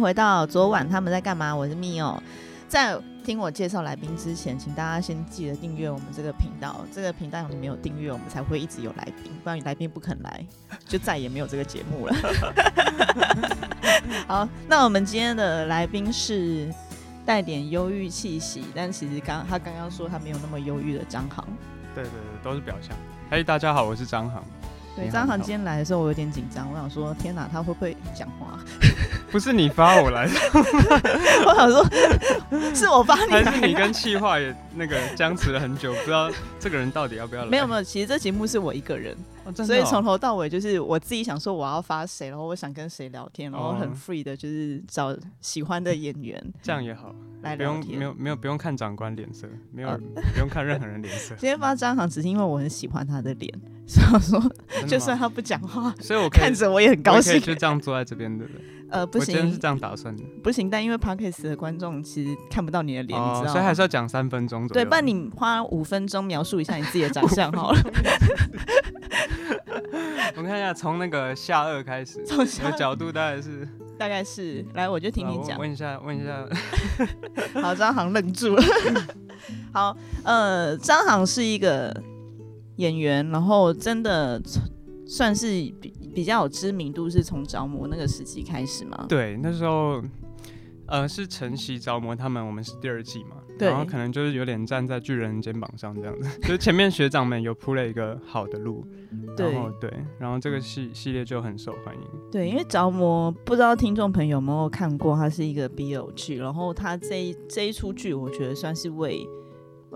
回到昨晚他们在干嘛？我是密哦。在听我介绍来宾之前，请大家先记得订阅我们这个频道。这个频道你没有订阅，我们才会一直有来宾，不然来宾不肯来，就再也没有这个节目了。好，那我们今天的来宾是带点忧郁气息，但其实刚他刚刚说他没有那么忧郁的张航。对对对，都是表象。嘿，大家好，我是张航。对，张航今天来的时候，我有点紧张，我想说，天哪，他会不会讲话？不是你发我来的，我想说，是我发你，还是你跟气话也那个僵持了很久，不知道这个人到底要不要来？没有没有，其实这节目是我一个人，所以从头到尾就是我自己想说我要发谁，然后我想跟谁聊天，然后很 free 的，就是找喜欢的演员，这样也好，来不用没有没有不用看长官脸色，没有不用看任何人脸色。今天发张航只是因为我很喜欢他的脸，所以说就算他不讲话，所以我看着我也很高兴，就这样坐在这边的。呃，不行，是这样打算的，不行。但因为 podcast 的观众其实看不到你的脸，你知道，所以还是要讲三分钟左右。对，不然你花五分钟描述一下你自己的长相好了。我们看一下，从那个下颚开始，从的角度大概是，大概是，来，我就听你讲。问一下，问一下。好，张航愣住了。好，呃，张航是一个演员，然后真的算是比。比较有知名度是从着魔那个时期开始吗？对，那时候，呃，是晨曦着魔他们，我们是第二季嘛，然后可能就是有点站在巨人肩膀上这样子，就是前面学长们有铺了一个好的路，然后对，然后这个系系列就很受欢迎。对，因为着魔不知道听众朋友有没有看过，它是一个 BL 剧，然后它这一这一出剧，我觉得算是为，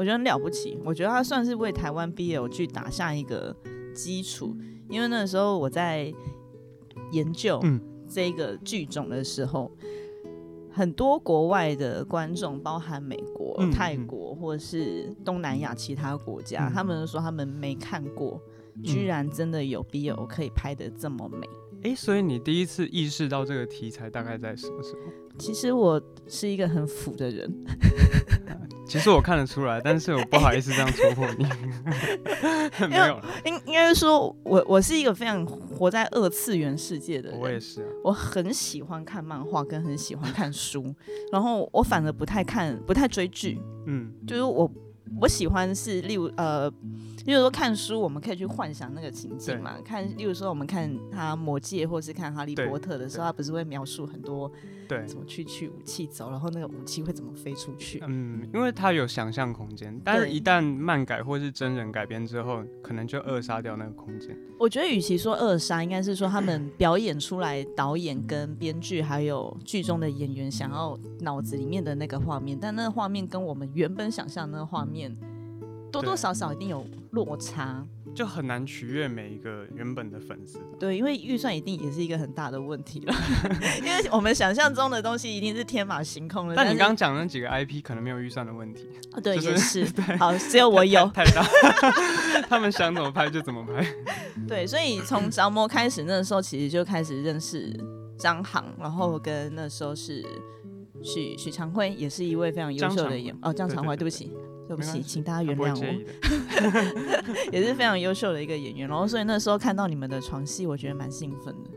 我觉得很了不起，我觉得他算是为台湾 BL 去打下一个基础。因为那时候我在研究这个剧种的时候，很多国外的观众，包含美国、泰国或者是东南亚其他国家，他们说他们没看过，居然真的有 BL 可以拍的这么美。哎，所以你第一次意识到这个题材大概在什么时候？其实我是一个很腐的人。其实我看得出来，但是我不好意思这样戳破你。没有，应应该是说我我是一个非常活在二次元世界的人。我也是，我很喜欢看漫画，跟很喜欢看书，然后我反而不太看，不太追剧。嗯，就是我我喜欢是例如呃。例如说看书，我们可以去幻想那个情景嘛。看，例如说我们看他《魔戒》或是看《哈利波特》的时候，他不是会描述很多对怎么去去武器走，然后那个武器会怎么飞出去？嗯，因为他有想象空间，但是一旦漫改或是真人改编之后，可能就扼杀掉那个空间。我觉得与其说扼杀，应该是说他们表演出来，导演跟编剧还有剧中的演员想要脑子里面的那个画面，但那个画面跟我们原本想象那个画面。多多少少一定有落差，就很难取悦每一个原本的粉丝。对，因为预算一定也是一个很大的问题了，因为我们想象中的东西一定是天马行空的。但你刚刚讲那几个 IP 可能没有预算的问题。对，也是。好，只有我有。太大，他们想怎么拍就怎么拍。对，所以从着魔开始，那时候其实就开始认识张航，然后跟那时候是许许长辉，也是一位非常优秀的演哦，张长辉，对不起。对不起，请大家原谅我，也是非常优秀的一个演员。然后，所以那时候看到你们的床戏，我觉得蛮兴奋的。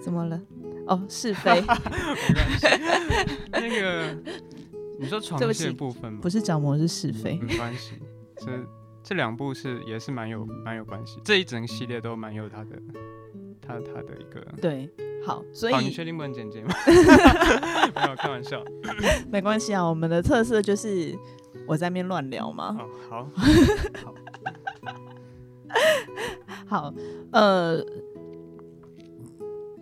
怎么了？哦，是 非。那个，你说床戏部分吗？不是角膜，是是非。没关系，这这两部是也是蛮有蛮有关系。这一整系列都蛮有它的，它它的一个对。好，所以你确定不能剪辑吗？没有开玩笑，没关系啊。我们的特色就是我在那边乱聊嘛。好，好，好，呃，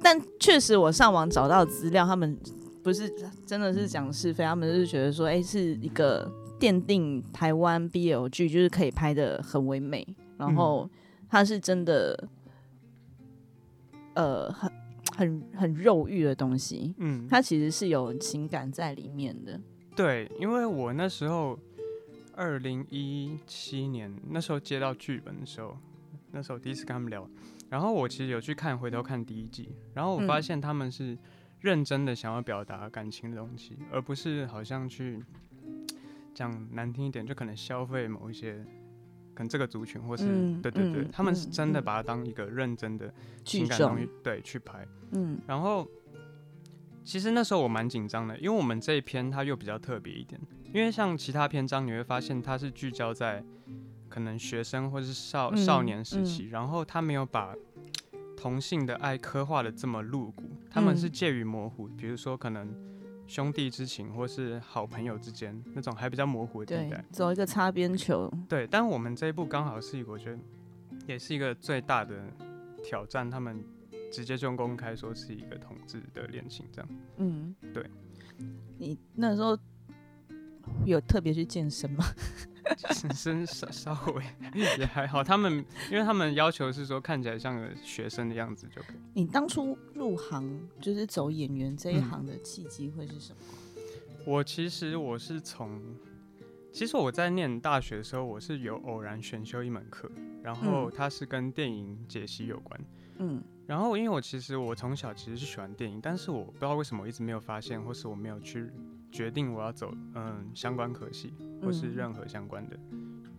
但确实我上网找到资料，他们不是真的是讲是非，他们是觉得说，哎，是一个奠定台湾 BL 剧，就是可以拍的很唯美，然后它是真的，呃，很。很很肉欲的东西，嗯，它其实是有情感在里面的。对，因为我那时候二零一七年那时候接到剧本的时候，那时候第一次跟他们聊，然后我其实有去看回头看第一季，然后我发现他们是认真的想要表达感情的东西，而不是好像去讲难听一点，就可能消费某一些。可能这个族群，或是对对对，他们是真的把它当一个认真的情感东西对去拍。嗯，然后其实那时候我蛮紧张的，因为我们这一篇它又比较特别一点，因为像其他篇章你会发现它是聚焦在可能学生或是少少年时期，然后他没有把同性的爱刻画的这么露骨，他们是介于模糊，比如说可能兄弟之情或是好朋友之间那种还比较模糊的地带，走一个擦边球。对，但我们这一部刚好是一个，我觉得也是一个最大的挑战，他们。直接就公开说是一个同志的恋情，这样。嗯，对。你那时候有特别去健身吗？健 身稍 稍微也还好。他们因为他们要求是说看起来像个学生的样子就可以。你当初入行就是走演员这一行的契机会是什么？我其实我是从，其实我在念大学的时候，我是有偶然选修一门课，然后它是跟电影解析有关。嗯。然后，因为我其实我从小其实是喜欢电影，但是我不知道为什么我一直没有发现，或是我没有去决定我要走嗯相关科系，或是任何相关的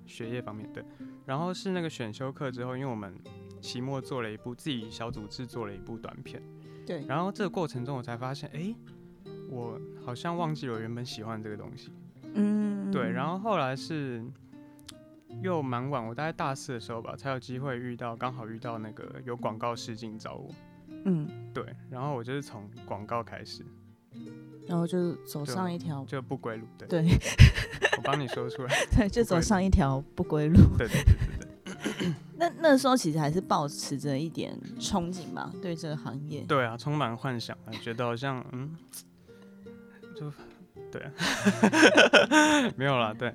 学业方面的。然后是那个选修课之后，因为我们期末做了一部自己小组制作了一部短片，对。然后这个过程中我才发现，哎，我好像忘记了我原本喜欢这个东西，嗯，对。然后后来是。又蛮晚，我大概大四的时候吧，才有机会遇到，刚好遇到那个有广告试镜找我，嗯，对，然后我就是从广告开始，然后就走上一条就不归路，对，对，我帮你说出来，对，就走上一条不归路，对对对对对。那那时候其实还是保持着一点憧憬吧，对这个行业，对啊，充满幻想，觉得好像嗯，就对，没有了，对。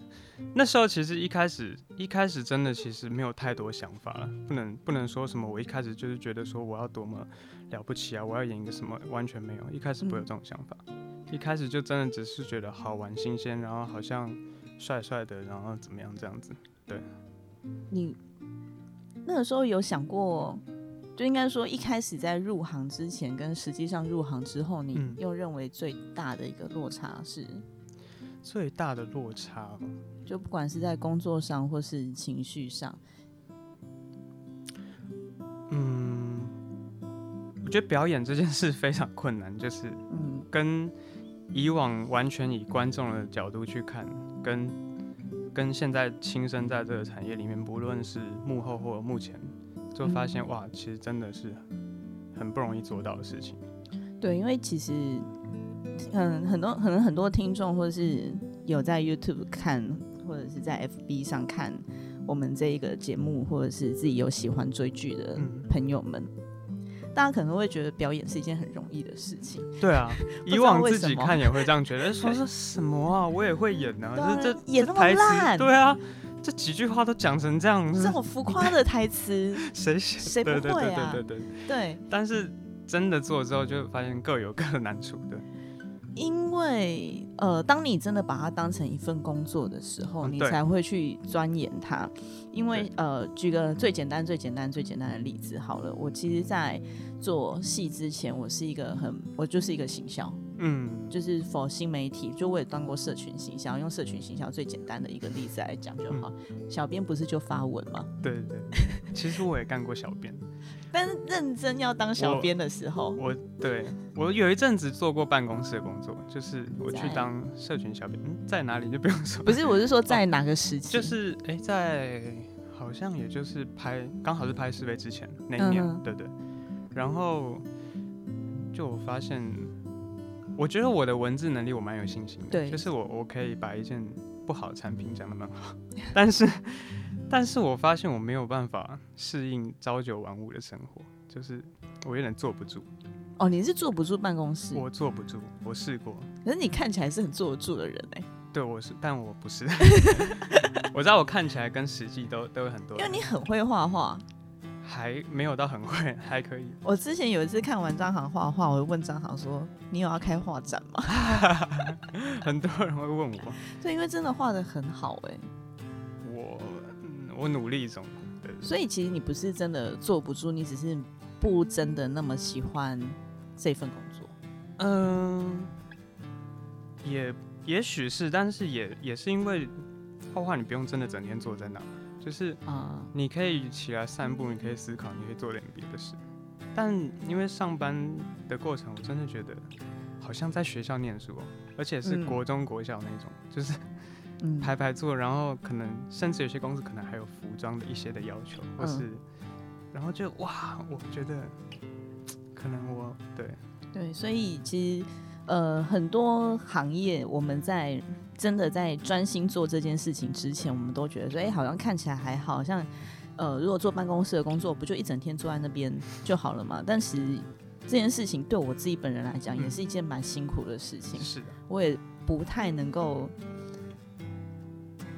那时候其实一开始一开始真的其实没有太多想法了，不能不能说什么我一开始就是觉得说我要多么了不起啊，我要演一个什么，完全没有，一开始不会有这种想法，一开始就真的只是觉得好玩新鲜，然后好像帅帅的，然后怎么样这样子。对，你那个时候有想过，就应该说一开始在入行之前跟实际上入行之后，你又认为最大的一个落差是？最大的落差，就不管是在工作上或是情绪上，嗯，我觉得表演这件事非常困难，就是嗯，跟以往完全以观众的角度去看，跟跟现在亲身在这个产业里面，不论是幕后或目前，就发现哇，其实真的是很不容易做到的事情。对，因为其实。嗯，很多可能很多听众或者是有在 YouTube 看，或者是在 FB 上看我们这一个节目，或者是自己有喜欢追剧的朋友们，大家可能会觉得表演是一件很容易的事情。对啊，以往自己看也会这样觉得，说是什么啊，我也会演呢，这这演那么烂，对啊，这几句话都讲成这样，这么浮夸的台词，谁谁不会啊？对对对对，但是真的做之后，就发现各有各的难处的。因为呃，当你真的把它当成一份工作的时候，你才会去钻研它。因为呃，举个最简单、最简单、最简单的例子好了，我其实，在做戏之前，我是一个很，我就是一个行销。嗯，就是否新媒体，就我也当过社群形象，用社群形象最简单的一个例子来讲就好。小编不是就发文吗？对对，其实我也干过小编，但是认真要当小编的时候，我对我有一阵子做过办公室的工作，就是我去当社群小编，在哪里就不用说。不是，我是说在哪个时期？就是哎，在好像也就是拍，刚好是拍试飞之前那一年，对对。然后就我发现。我觉得我的文字能力我蛮有信心的，对，就是我我可以把一件不好的产品讲的蛮好，但是，但是我发现我没有办法适应朝九晚五的生活，就是我有点坐不住。哦，你是坐不住办公室？我坐不住，我试过。可是你看起来是很坐得住的人哎。对，我是，但我不是。我知道我看起来跟实际都都有很多。因为你很会画画。还没有到很会，还可以。我之前有一次看完张航画画，我就问张航说：“你有要开画展吗？” 很多人会问我。对，因为真的画的很好哎。我我努力中。对。所以其实你不是真的坐不住，你只是不真的那么喜欢这份工作。嗯，也也许是，但是也也是因为画画，你不用真的整天坐在那。就是啊，你可以起来散步，你可以思考，你可以做点别的事。但因为上班的过程，我真的觉得好像在学校念书哦，而且是嗯。国中国小那种，就是嗯，排排坐，然后可能甚至有些公司可能还有服装的一些的要求，或是，嗯然后就哇，我觉得可能我对。对，所以其实呃很多行业我们在真的在专心做这件事情之前，我们都觉得说，哎、好像看起来还好，像呃如果做办公室的工作，不就一整天坐在那边就好了嘛？但其实这件事情对我自己本人来讲，也嗯是一件蛮辛苦的事情。是的，我也不太能够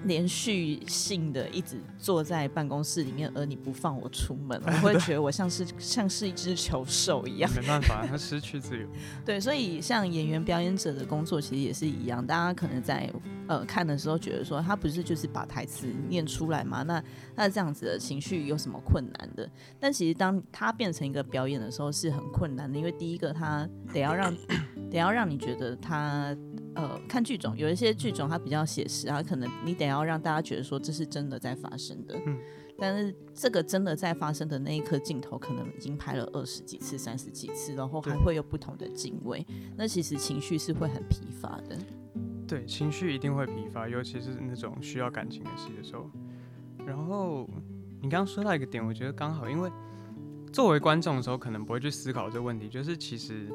连续性的一直坐在办公室里面，而你不放我出门，我会觉得我像是像是一只球兽一样。没办法，他失去自由，对，所以像演员表演者的工作其实也是一样，大家可能在呃看的时候觉得说，他不是就是把台词念出来吗？那那这样子的情绪有什么困难的？但其实当他变成一个表演的时候是很困难的，因为第一个他得要让 得要让你觉得他呃看剧种，有一些剧种它比较写实啊，可能你得要让大家觉得说这是真的在发生的。嗯但是这个真的在发生的那一颗镜头，可能已经拍了二十几次、三十几次，然后还会有不同的敬畏，那其实情绪是会很疲乏的。对，情绪一定会疲乏，尤其是那种需要感情的戏的时候。然后你刚刚说到一个点，我觉得刚好，因为作为观众的时候，可能不会去思考这个问题，就是其实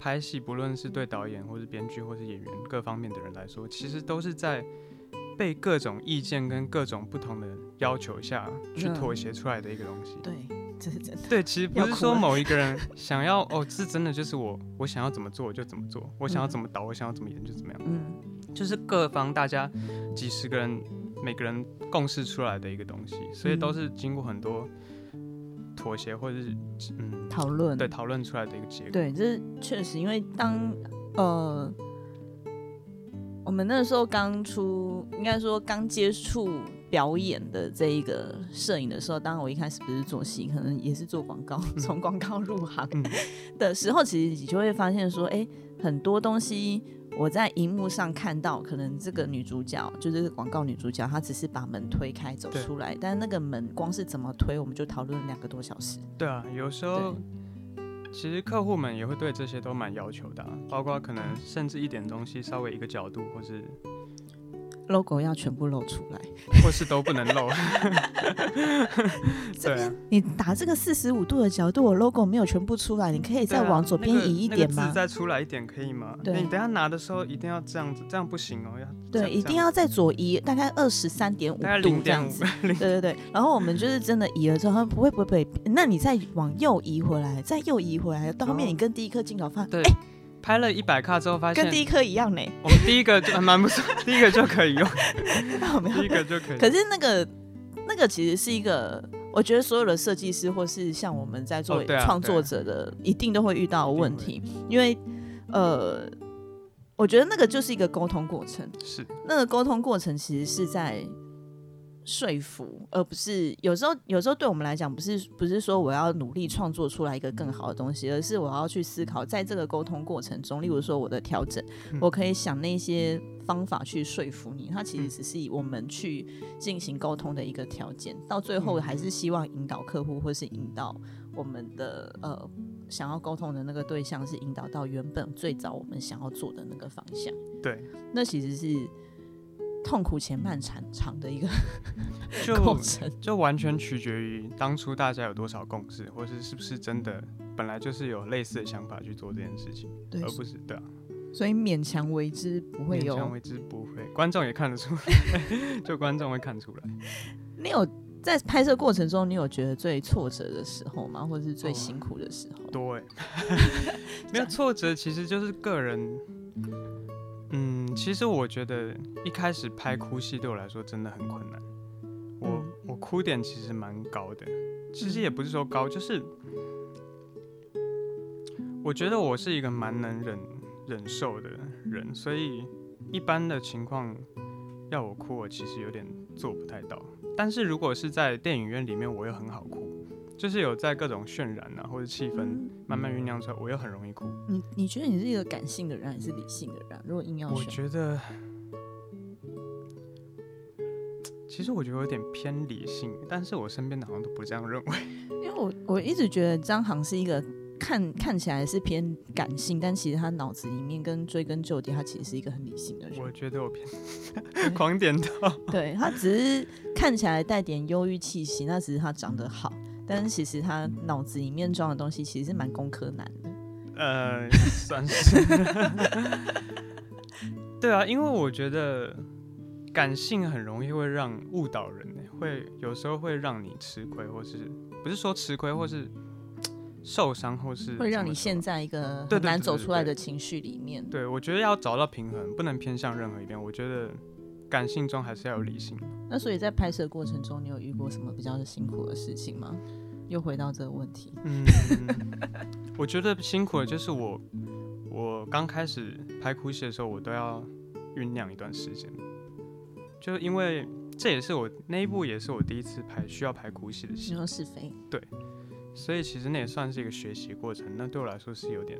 拍戏，不论是对导演或是编剧或是演员各方面的人来说，其实都是在被各种意见跟各种不同的要求下去嗯妥协出来的一个东西。对，这是真的。对，其实不是说某一个人 想要哦，是真的就是我，我想要怎么做我就怎么做，我想要嗯怎么导，我想要怎么演就怎么样。嗯，就是各方大家几十个人，每个人共事出来的一个东西，所以都嗯是经过很多妥协或者是嗯讨论对讨论出来的一个结果。对，这是确实，因为当呃，我们那时候刚出，应该说刚接触表演的这一个摄影的时候，当然我一开始不是做戏，可能也是做广告，从广告入行嗯的时候，其实你就会发现说，哎、很多东西。我在荧幕上看到，可能这个女主角就是广告女主角，她只是把门推开走出来，但那个门光是怎么推，我们就讨论了两个多小时。对啊，有时候其实客户们也会对这些都蛮要求的啊、包括可能甚至一点东西稍微一个角度，或是 logo 要全部露出来。或是都不能露。这边你打这个四十五度的角度，我 logo 没有全部出来，你可以再往左边移一点吗？再出来一点可以吗？对你等下拿的时候一定要这样子，这样不行哦，要对，一定要再左移大概二十三点五度这样子。对对对，然后我们就是真的移了之后，他不会不会不会，那你再往右移回来，再右移回来，到后面哦你跟第一颗镜头放，对，拍了一百卡之后发现跟第一颗一样呢。我们第一个就还蛮不错，第一个就可以用，第一个就可以。可是那个那个其实是一个，我觉得所有的设计师或是像我们在做创作者的，一定都会遇到的问题，因为呃，我觉得那个就是一个沟通过程。是那个沟通过程其实是在说服，而不是有时候有时候对我们来讲，不是不是说我要努力创作出来一个更好的东西，而是我要去思考，在这个沟通过程中，例如说我的调整，嗯我可以想那些方法去说服你，它其实只是以我们去进行沟通的一个条件，到最后嗯还是希望引导客户或是引导我们的呃想要沟通的那个对象，是引导到原本最早我们想要做的那个方向。对，那其实是痛苦且漫长 长的一个就 过程。就完全取决于当初大家有多少共识，或是是不是真的本来就是有类似的想法去做这件事情，对而不是对啊，所以勉强为之不会有。勉强为之不会，观众也看得出来，就观众会看出来。你有在拍摄过程中，你有觉得最挫折的时候吗？或者是最哦辛苦的时候？多哎，没有挫折，其实就是个人。嗯，其实我觉得一开始拍哭戏对我来说真的很困难。我、嗯我哭点其实蛮高的，其实也不是说高，就是我觉得我是一个蛮能忍忍受的人，所以一般的情况要我哭，我其实有点做不太到。但是如果是在电影院里面，我又很好哭，就是有在各种渲染啊或者气氛嗯慢慢酝酿出来，我又很容易哭。你你觉得你是一个感性的人还是理性的人啊？如果硬要我，觉得，其实我觉得有点偏理性，但是我身边的好像都不这样认为。因为我我一直觉得张航是一个看看起来是偏感性，但其实他脑子里面跟追根究底，他其实是一个很理性的人。我觉得我偏 狂点头。对他只是看起来带点忧郁气息，那只是他长得好，但是其实他脑子里面装的东西其实是蛮工科男的。呃，算是。对啊，因为我觉得感性很容易会让误导人，会有时候会让你吃亏，或是不是说吃亏，或是。受伤或是会让你陷在一个很难走出来的情绪里面。对，我觉得要找到平衡，不能偏向任何一边。我觉得感性中还是要有理性。那所以在拍摄过程中，你有遇过什么比较辛苦的事情吗？又回到这个问题。嗯，我觉得辛苦的就是我，我刚开始拍哭戏的时候，我都要酝酿一段时间，就因为这也是我那一部也是我第一次拍需要拍哭戏的戏。你说是非？对。所以其实那也算是一个学习过程，那对我来说是有点，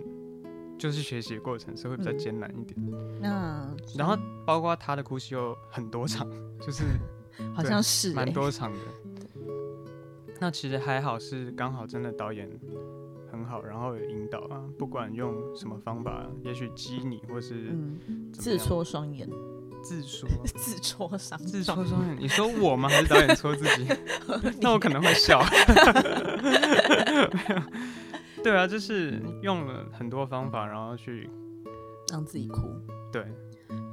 就是学习过程是会比较艰难一点。那然后包括他的哭戏有很多场，就是 好像是蛮多场的。那其实还好是刚好真的导演很好，然后有引导啊，不管用什么方法，也许激你或是自戳双眼。自说 自戳伤，自戳双眼。你说我吗？还是导演戳自己？那我可能会笑。对啊，就是用了很多方法，然后去让自己哭。对，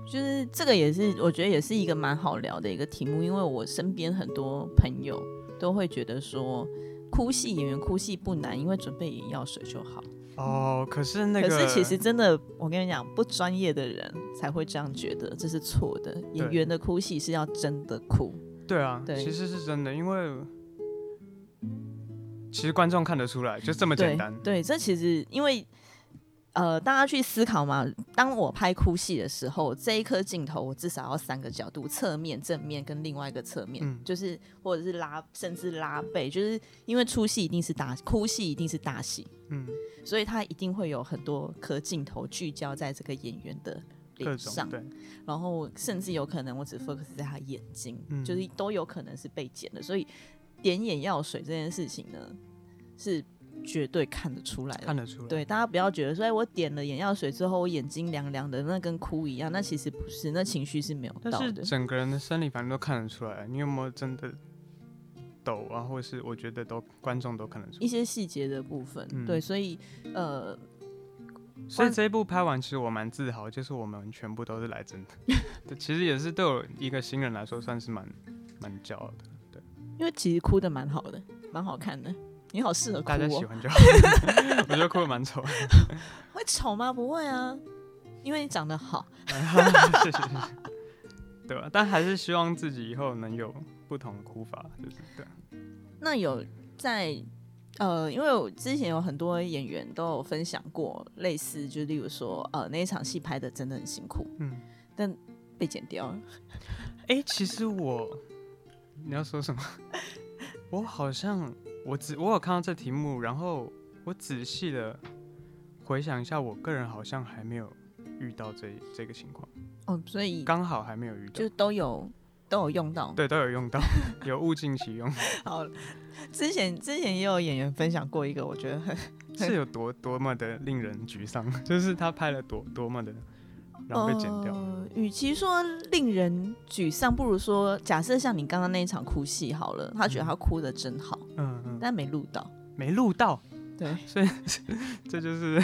就是这个也是我觉得也是一个蛮好聊的一个题目，因为我身边很多朋友都会觉得说，哭戏演员哭戏不难，因为准备眼药水就好。哦，可是那个，可是其实真的，我跟你讲，不专业的人才会这样觉得，这是错的。演员的哭戏是要真的哭。对啊，对，其实是真的，因为其实观众看得出来，就这么简单。对，这其实因为。呃，大家去思考嘛。当我拍哭戏的时候，这一颗镜头我至少要三个角度：侧面、正面跟另外一个侧面，就是或者是拉，甚至拉背，就是因为出戏一定是大哭戏，一定是大戏，嗯，所以它一定会有很多颗镜头聚焦在这个演员的脸上，对，然后甚至有可能我只 focus 在他眼睛，就是都有可能是被剪的。所以点眼药水这件事情呢，是。绝对看得出来，看得出来。对，大家不要觉得说，哎，我点了眼药水之后，我眼睛凉凉的，那跟哭一样。那其实不是，那情绪是没有到的。整个人的生理反应都看得出来。你有没有真的抖啊？或者是我觉得都观众都看得出一些细节的部分。对，所以呃，所以这一部拍完，其实我蛮自豪，就是我们全部都是来真的。对其实也是对我一个新人来说，算是蛮蛮骄傲的。对，因为其实哭的蛮好的，蛮好看的。你好适合哭，大家喜欢就好。我觉得哭的蛮丑，会丑吗？不会啊，因为你长得好。谢谢谢谢。对吧？但还是希望自己以后能有不同的哭法，就是对。那有在呃，因为我之前有很多演员都有分享过类似，就例如说呃那一场戏拍的真的很辛苦，嗯，但被剪掉了。哎，其实我你要说什么？我好像。我只我有看到这题目，然后我仔细的回想一下，我个人好像还没有遇到这这个情况。哦，所以刚好还没有遇到，就都有都有用到，对，都有用到，有物尽其用。好，之前之前也有演员分享过一个，我觉得很是有多多么的令人沮丧，就是他拍了多多么的。然后被剪掉。与其说令人沮丧，不如说假设像你刚刚那一场哭戏好了，他觉得他哭的真好，嗯嗯，但没录到，没录到，对，所以 这就是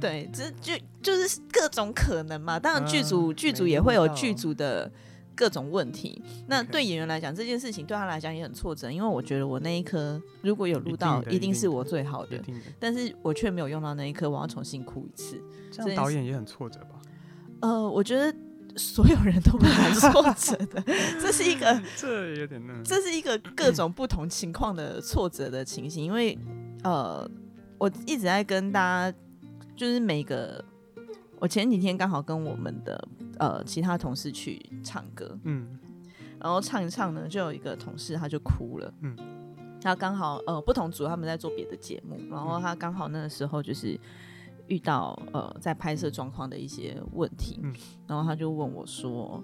对，这就就是各种可能嘛。当然剧组剧组也会有剧组的各种问题。那对演员来讲，这件事情对他来讲也很挫折，因为我觉得我那一颗如果有录到，一定是我最好的，但是我却没有用到那一颗，我要重新哭一次。这样导演也很挫折吧？呃，我觉得所有人都蛮挫折的，这是一个，这有点那，这是一个各种不同情况的挫折的情形。因为呃，我一直在跟大家，就是每个，我前几天刚好跟我们的呃其他同事去唱歌，嗯，然后唱一唱呢，就有一个同事他就哭了，嗯，他刚好呃不同组他们在做别的节目，然后他刚好那个时候就是。遇到呃在拍摄状况的一些问题，然后他就问我说：“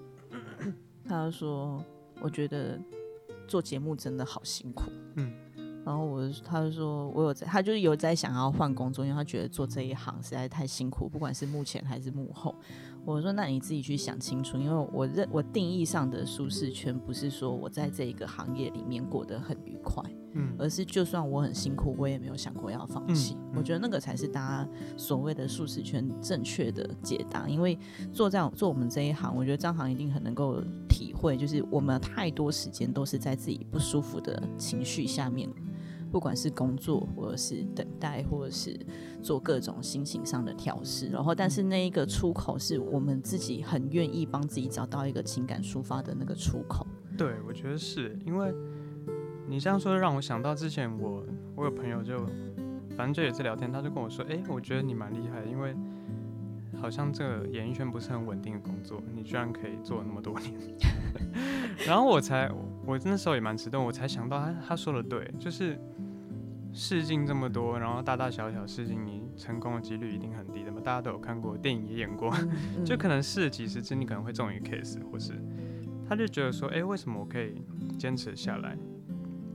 他说我觉得做节目真的好辛苦。”嗯，然后我他就说我有在，他就是有在想要换工作，因为他觉得做这一行实在太辛苦，不管是幕前还是幕后。我说那你自己去想清楚，因为我认我定义上的舒适圈不是说我在这一个行业里面过得很愉快，嗯，而是就算我很辛苦，我也没有想过要放弃。我觉得那个才是大家所谓的舒适圈正确的解答。因为做这样做我们这一行，我觉得张行一定很能够体会，就是我们太多时间都是在自己不舒服的情绪下面。不管是工作，或者是等待，或者是做各种心情上的调试，然后，但是那一个出口是我们自己很愿意帮自己找到一个情感抒发的那个出口。对，我觉得是因为你这样说，让我想到之前我我有朋友就反正就也是聊天，他就跟我说，哎，我觉得你蛮厉害，因为好像这个演艺圈不是很稳定的工作，你居然可以做那么多年。然后我才，我那时候也蛮迟钝，我才想到他他说的对，就是。试镜这么多，然后大大小小试镜，你成功的几率一定很低的嘛？大家都有看过电影也演过，就可能试了几十次，你可能会中一个 case，或是他就觉得说，哎，为什么我可以坚持下来？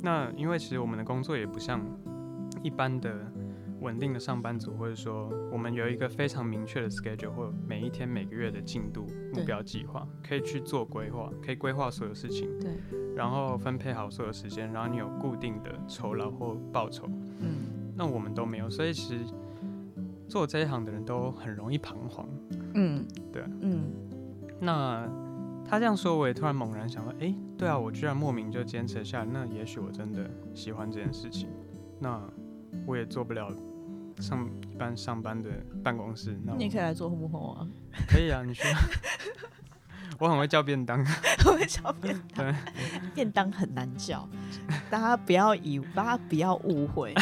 那因为其实我们的工作也不像一般的。稳定的上班族，或者说我们有一个非常明确的 schedule，或每一天、每个月的进度目标计划，可以去做规划，可以规划所有事情，对，然后分配好所有时间，然后你有固定的酬劳或报酬，嗯，那我们都没有，所以其实做这一行的人都很容易彷徨，嗯，对，嗯，那他这样说，我也突然猛然想到，哎，对啊，我居然莫名就坚持下来，那也许我真的喜欢这件事情，那。我也做不了上一般上班的办公室，那你可以来做幕后啊？可以啊，你说。我很会叫便当，我会叫便当，便当很难叫，大家不要以，大家不要误会，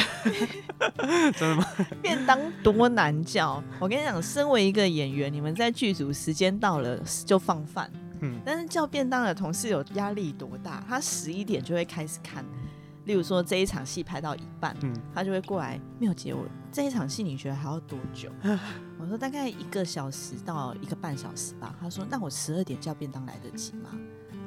真的吗？便当多难叫？我跟你讲，身为一个演员，你们在剧组时间到了就放饭，嗯，但是叫便当的同事有压力多大？他十一点就会开始看。例如说这一场戏拍到一半，嗯他就会过来没有接我。这一场戏你觉得还要多久？我说大概一个小时到一个半小时吧。他说那我十二点叫便当来得及吗？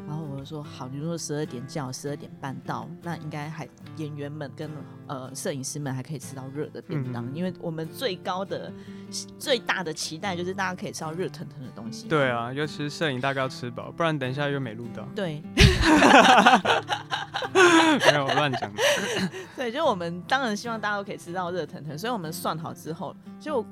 然后我就说好，你说十二点叫，十二点半到，那应该还演员们跟呃摄影师们还可以吃到热的便当，因为我们最高的最大的期待就是大家可以吃到热腾腾的东西。对啊，尤其是摄影大概要吃饱，不然等一下又没录到。对。没有乱讲。对，就我们当然希望大家都可以吃到热腾腾，所以我们算好之后就。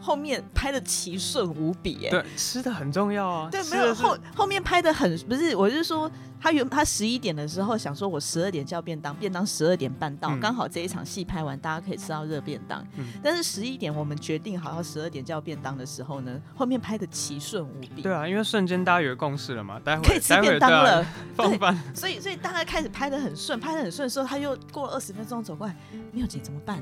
后面拍的奇顺无比，哎，对，吃的很重要啊。对，没有后后面拍的很不是，我是说他原他十一点的时候想说，我十二点叫便当，便当十二点半到，刚好这一场戏拍完，大家可以吃到热便当。但是十一点我们决定好要十二点叫便当的时候呢，后面拍的奇顺无比。对啊，因为瞬间大家有共识了嘛，待会可以吃便当了，放饭。所以所以大家开始拍的很顺，拍的很顺的时候，他又过了二十分钟走过来，妙姐怎么办？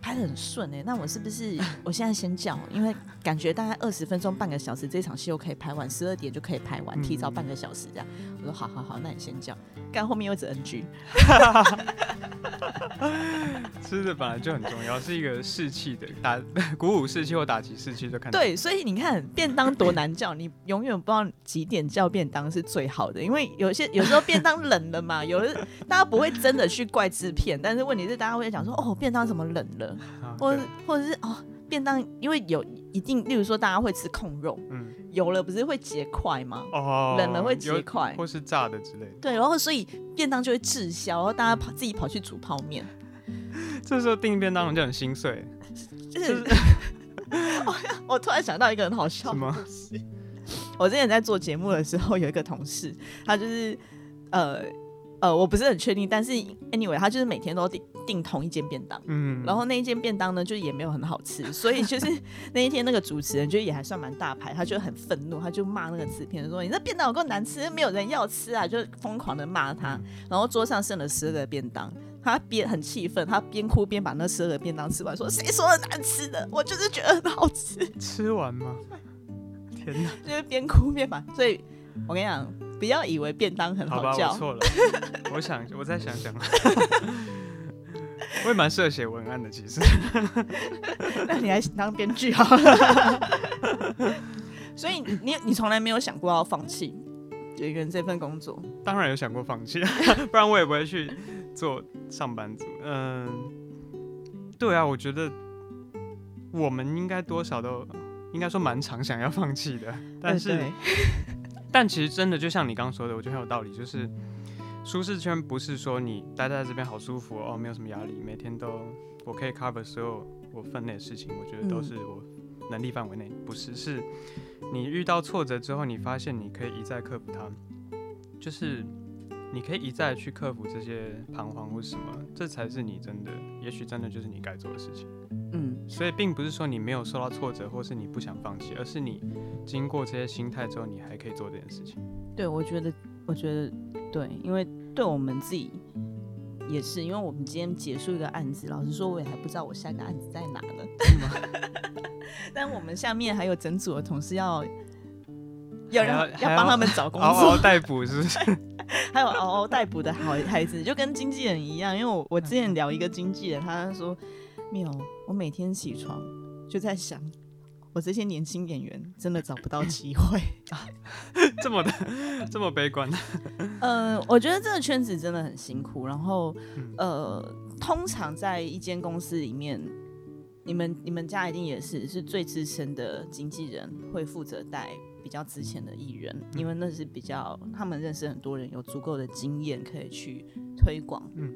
拍的很顺哎，那我是不是 我现在先叫？因为感觉大概二十分钟、半个小时，这场戏又可以拍完，十二点就可以拍完，提早半个小时这样。我说好好好，那你先叫。干后面又一直 NG。吃的本来就很重要，是一个士气的打 鼓舞士气或打击士气就看。对，所以你看便当多难叫，你永远不知道几点叫便当是最好的，因为有些有时候便当冷了嘛，有的大家不会真的去怪制片，但是问题是大家会想说哦，便当怎么冷了，或或者是哦，便当因为有一定，例如说大家会吃控肉，嗯，有了不是会结块吗？哦，冷了会结块，或是炸的之类的。对，然后所以便当就会滞销，然后大家跑自己跑去煮泡面。这时候订便当就很心碎，就是，我突然想到一个很好笑的故事。我之前在做节目的时候，有一个同事，他就是呃呃，我不是很确定，但是 anyway，他就是每天都订订同一间便当，嗯，然后那一间便当呢，就也没有很好吃，所以就是 那一天那个主持人就也还算蛮大牌，他就很愤怒，他就骂那个制片人说：“你那便当有够难吃，没有人要吃啊！”就疯狂的骂他，然后桌上剩了十二个便当。他边很气愤，他边哭边把那十二个便当吃完，说：“谁说的难吃的？我就是觉得很好吃。”吃完吗？天哪！就是边哭边把，所以我跟你讲，不要以为便当很好叫。我错了，我想我再想想。我也蛮适合写文案的，其实。那你还当编剧好了。所以你你从来没有想过要放弃演员这份工作？当然有想过放弃，不然我也不会去。做上班族，嗯，对啊，我觉得我们应该多少都应该说蛮常想要放弃的，但是，但其实真的就像你刚刚说的，我觉得很有道理，就是舒适圈不是说你待在这边好舒服哦，没有什么压力，每天都我可以 cover 所有我分内的事情，我觉得都是我能力范围内，不是，是你遇到挫折之后，你发现你可以一再克服它，就是。你可以一再去克服这些彷徨或什么，这才是你真的，也许真的就是你该做的事情。嗯，所以并不是说你没有受到挫折，或是你不想放弃，而是你经过这些心态之后，你还可以做这件事情。对，我觉得，我觉得对，因为对我们自己也是，因为我们今天结束一个案子，老实说，我也还不知道我下个案子在哪呢。但我们下面还有整组的同事要。要让要帮他们找工 作，嗷嗷待哺是不是？还有嗷嗷待哺的好孩子，就跟经纪人一样。因为我我之前聊一个经纪人，他说：“没有，我每天起床就在想，我这些年轻演员真的找不到机会啊，这么的这么悲观。”呃，我觉得这个圈子真的很辛苦。然后呃，通常在一间公司里面，你们你们家一定也是是最资深的经纪人会负责带。比较值钱的艺人，因为那是比较他们认识很多人，有足够的经验可以去推广，嗯，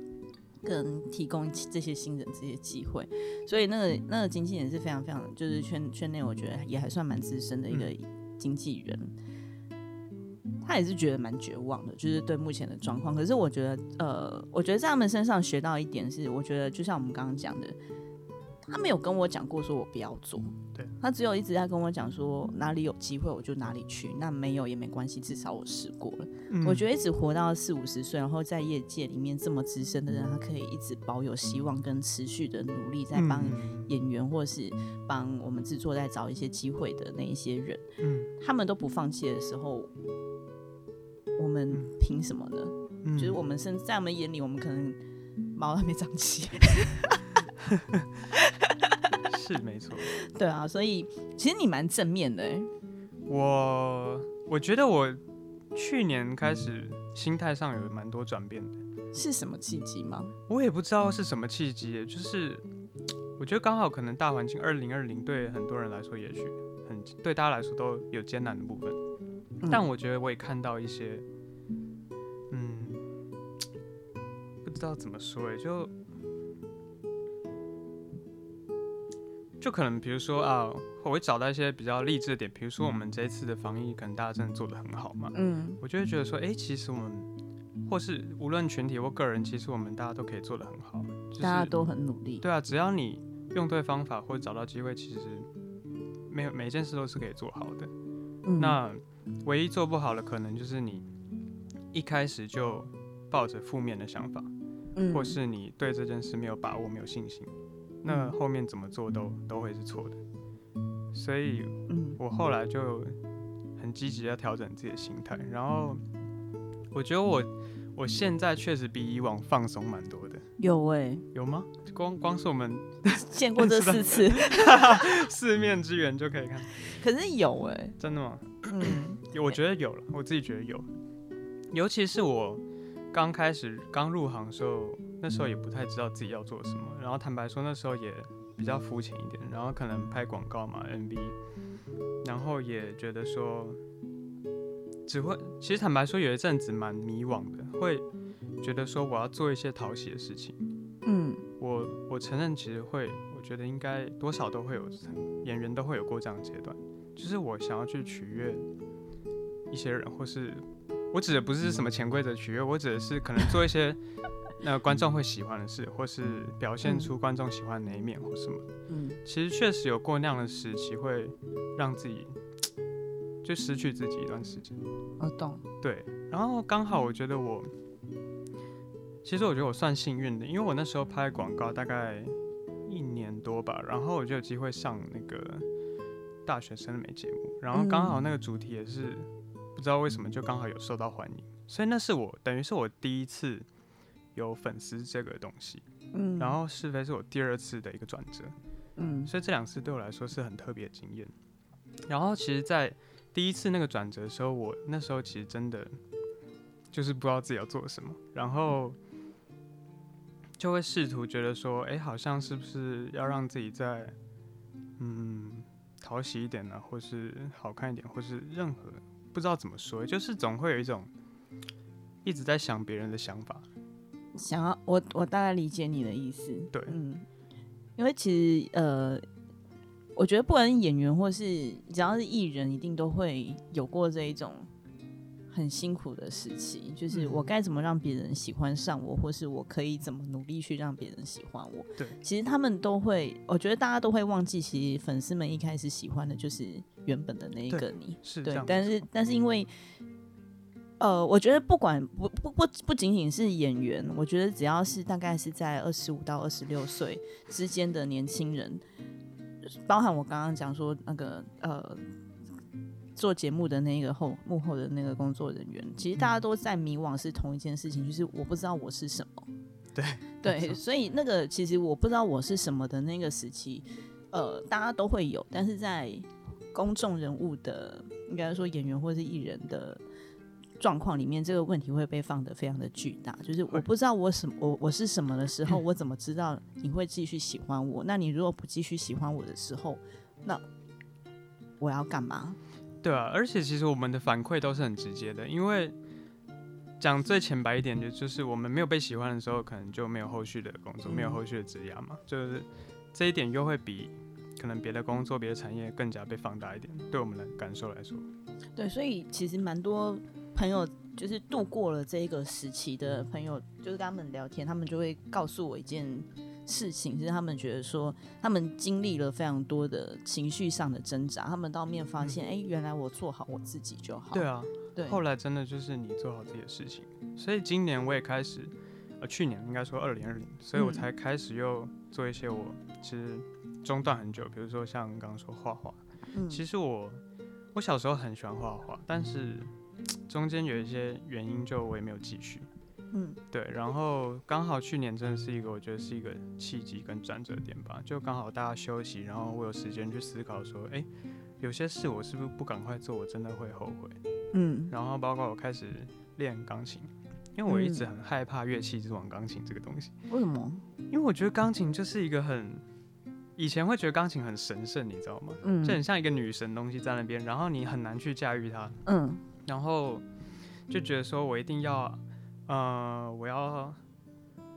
跟提供这些新人这些机会。所以那个那个经纪人是非常非常，就是圈圈内我觉得也还算蛮资深的一个经纪人，他也是觉得蛮绝望的，就是对目前的状况。可是我觉得，呃，我觉得在他们身上学到一点是，我觉得就像我们刚刚讲的。他没有跟我讲过说我不要做，对他只有一直在跟我讲说哪里有机会我就哪里去，那没有也没关系，至少我试过了。我觉得一直活到四五十岁，然后在业界里面这么资深的人，他可以一直保有希望跟持续的努力，在帮演员或是帮我们制作在找一些机会的那一些人，嗯，他们都不放弃的时候，我们凭什么呢？就是我们身在我们眼里，我们可能毛还没长齐。是没错，对啊，所以其实你蛮正面的哎。我我觉得我去年开始心态上有蛮多转变的。是什么契机吗？我也不知道是什么契机，就是 我觉得刚好可能大环境二零二零对很多人来说也许很对大家来说都有艰难的部分，但我觉得我也看到一些，嗯，不知道怎么说哎，就。就可能，比如说啊，我会找到一些比较励志的点，比如说我们这一次的防疫，可能大家真的做的很好嘛。嗯，我就会觉得说，哎，其实我们，或是无论群体或个人，其实我们大家都可以做的很好，大家都很努力。对啊，只要你用对方法或者找到机会，其实没有每件事都是可以做好的。那唯一做不好的，可能就是你一开始就抱着负面的想法，或是你对这件事没有把握、没有信心。那后面怎么做都都会是错的，所以，我后来就很积极要调整自己的心态，然后我觉得我我现在确实比以往放松蛮多的。有哎，有吗？光光是我们 见过这四次，四面之缘就可以看。可是有哎，真的吗？嗯，我觉得有了，我自己觉得有，尤其是我刚开始刚入行的时候。那时候也不太知道自己要做什么，然后坦白说那时候也比较肤浅一点，然后可能拍广告嘛，MV，然后也觉得说，只会其实坦白说有一阵子蛮迷惘的，会觉得说我要做一些讨喜的事情，嗯，我我承认其实会，我觉得应该多少都会有演员都会有过这样的阶段，就是我想要去取悦一些人，或是我指的不是什么潜规则取悦，我指的是可能做一些。那观众会喜欢的事，或是表现出观众喜欢哪一面或什么，嗯，其实确实有过那样的时期，会让自己就失去自己一段时间。我懂。对，然后刚好我觉得我，其实我觉得我算幸运的，因为我那时候拍广告大概一年多吧，然后我就有机会上那个大学生的美节目，然后刚好那个主题也是不知道为什么就刚好有受到欢迎，所以那是我等于是我第一次。有粉丝这个东西，嗯，然后是非是我第二次的一个转折，嗯，所以这两次对我来说是很特别的经验。然后其实，在第一次那个转折的时候，我那时候其实真的就是不知道自己要做什么。然后就会试图觉得说，哎，好像是不是要让自己再嗯讨喜一点呢，或是好看一点，或是任何不知道怎么说，就是总会有一种一直在想别人的想法。想要我我大概理解你的意思，对，嗯，因为其实呃，我觉得不管是演员或是只要是艺人，一定都会有过这一种很辛苦的时期，就是我该怎么让别人喜欢上我，或是我可以怎么努力去让别人喜欢我。对，其实他们都会，我觉得大家都会忘记，其实粉丝们一开始喜欢的就是原本的那一个你，是对，但是但是因为。呃，我觉得不管不不不不仅仅是演员，我觉得只要是大概是在二十五到二十六岁之间的年轻人，包含我刚刚讲说那个呃做节目的那个后幕后的那个工作人员，其实大家都在迷惘，是同一件事情，就是我不知道我是什么。对对，所以那个其实我不知道我是什么的那个时期，呃，大家都会有，但是在公众人物的，应该说演员或是艺人的。状况里面这个问题会被放得非常的巨大，就是我不知道我什么我我是什么的时候，我怎么知道你会继续喜欢我？那你如果不继续喜欢我的时候，那我要干嘛？对啊，而且其实我们的反馈都是很直接的，因为讲最浅白一点，就就是我们没有被喜欢的时候，可能就没有后续的工作，没有后续的职业嘛，就是这一点又会比可能别的工作、别的产业更加被放大一点，对我们的感受来说。对，所以其实蛮多。朋友就是度过了这一个时期的朋友，就是跟他们聊天，他们就会告诉我一件事情，就是他们觉得说，他们经历了非常多的情绪上的挣扎，他们到面发现，哎，原来我做好我自己就好。对啊，对。后来真的就是你做好自己的事情，所以今年我也开始，呃，去年应该说二零二零，所以我才开始又做一些我其实中断很久，比如说像刚刚说画画，嗯，其实我我小时候很喜欢画画，但是。中间有一些原因，就我也没有继续。嗯，对。然后刚好去年真的是一个，我觉得是一个契机跟转折点吧。就刚好大家休息，然后我有时间去思考说，哎，有些事我是不是不赶快做，我真的会后悔。嗯。然后包括我开始练钢琴，因为我一直很害怕乐器这种钢琴这个东西。为什么？因为我觉得钢琴就是一个很，以前会觉得钢琴很神圣，你知道吗？嗯。就很像一个女神东西在那边，然后你很难去驾驭它。嗯。然后就觉得说，我一定要，呃，我要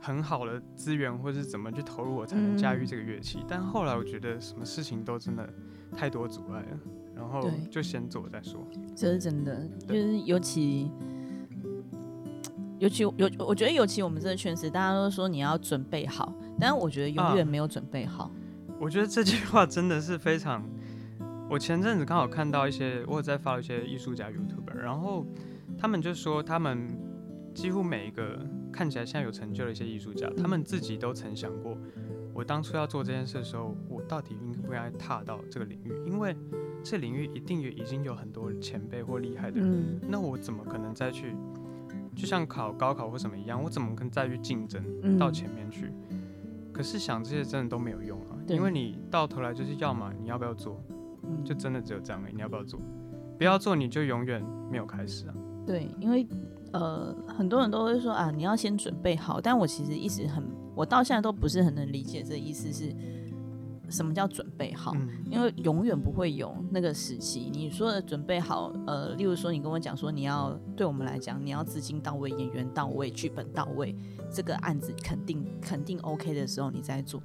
很好的资源，或是怎么去投入，我才能驾驭这个乐器。但后来我觉得，什么事情都真的太多阻碍了，然后就先做再说。这是真的，就是尤其，尤其有，我觉得尤其我们这个圈子，大家都说你要准备好，但是我觉得永远没有准备好。我觉得这句话真的是非常。我前阵子刚好看到一些，我有在发一些艺术家 YouTube，然后他们就说，他们几乎每一个看起来现在有成就的一些艺术家，他们自己都曾想过，我当初要做这件事的时候，我到底应不应该踏到这个领域？因为这领域一定也已经有很多前辈或厉害的人，那我怎么可能再去，就像考高考或什么一样，我怎么可能再去竞争到前面去？可是想这些真的都没有用啊，因为你到头来就是要么你要不要做。就真的只有这样了，你要不要做？不要做，你就永远没有开始啊。对，因为呃，很多人都会说啊，你要先准备好。但我其实一直很，我到现在都不是很能理解这意思是什么叫准备好。因为永远不会有那个时期。你说的准备好，呃，例如说你跟我讲说你要对我们来讲，你要资金到位、演员到位、剧本到位，这个案子肯定肯定 OK 的时候，你再做。